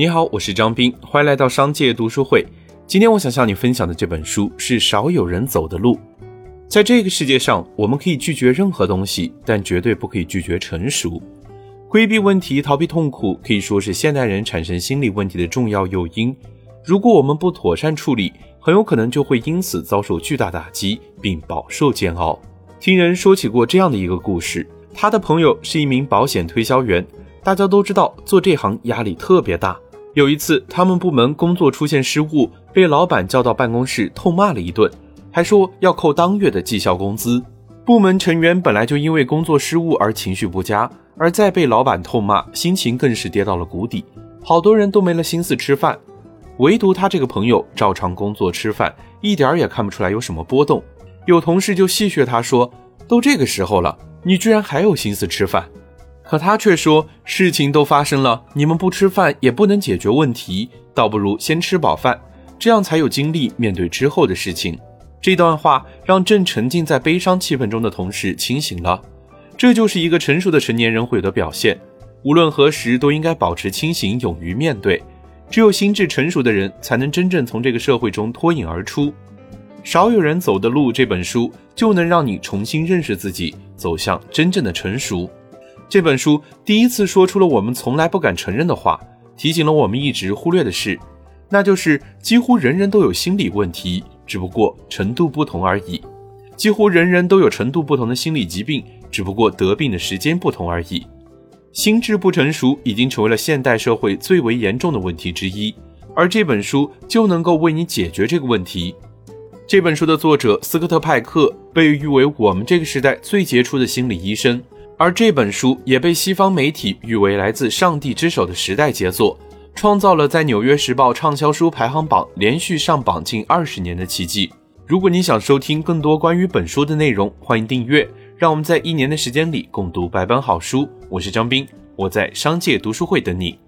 你好，我是张斌，欢迎来到商界读书会。今天我想向你分享的这本书是少有人走的路。在这个世界上，我们可以拒绝任何东西，但绝对不可以拒绝成熟。规避问题、逃避痛苦，可以说是现代人产生心理问题的重要诱因。如果我们不妥善处理，很有可能就会因此遭受巨大打击，并饱受煎熬。听人说起过这样的一个故事，他的朋友是一名保险推销员。大家都知道，做这行压力特别大。有一次，他们部门工作出现失误，被老板叫到办公室痛骂了一顿，还说要扣当月的绩效工资。部门成员本来就因为工作失误而情绪不佳，而再被老板痛骂，心情更是跌到了谷底。好多人都没了心思吃饭，唯独他这个朋友照常工作吃饭，一点儿也看不出来有什么波动。有同事就戏谑他说：“都这个时候了，你居然还有心思吃饭？”可他却说：“事情都发生了，你们不吃饭也不能解决问题，倒不如先吃饱饭，这样才有精力面对之后的事情。”这段话让正沉浸在悲伤气氛中的同事清醒了。这就是一个成熟的成年人会有的表现。无论何时都应该保持清醒，勇于面对。只有心智成熟的人，才能真正从这个社会中脱颖而出。少有人走的路，这本书就能让你重新认识自己，走向真正的成熟。这本书第一次说出了我们从来不敢承认的话，提醒了我们一直忽略的事，那就是几乎人人都有心理问题，只不过程度不同而已。几乎人人都有程度不同的心理疾病，只不过得病的时间不同而已。心智不成熟已经成为了现代社会最为严重的问题之一，而这本书就能够为你解决这个问题。这本书的作者斯科特·派克被誉为我们这个时代最杰出的心理医生。而这本书也被西方媒体誉为来自上帝之手的时代杰作，创造了在《纽约时报》畅销书排行榜连续上榜近二十年的奇迹。如果你想收听更多关于本书的内容，欢迎订阅。让我们在一年的时间里共读百本好书。我是张斌，我在商界读书会等你。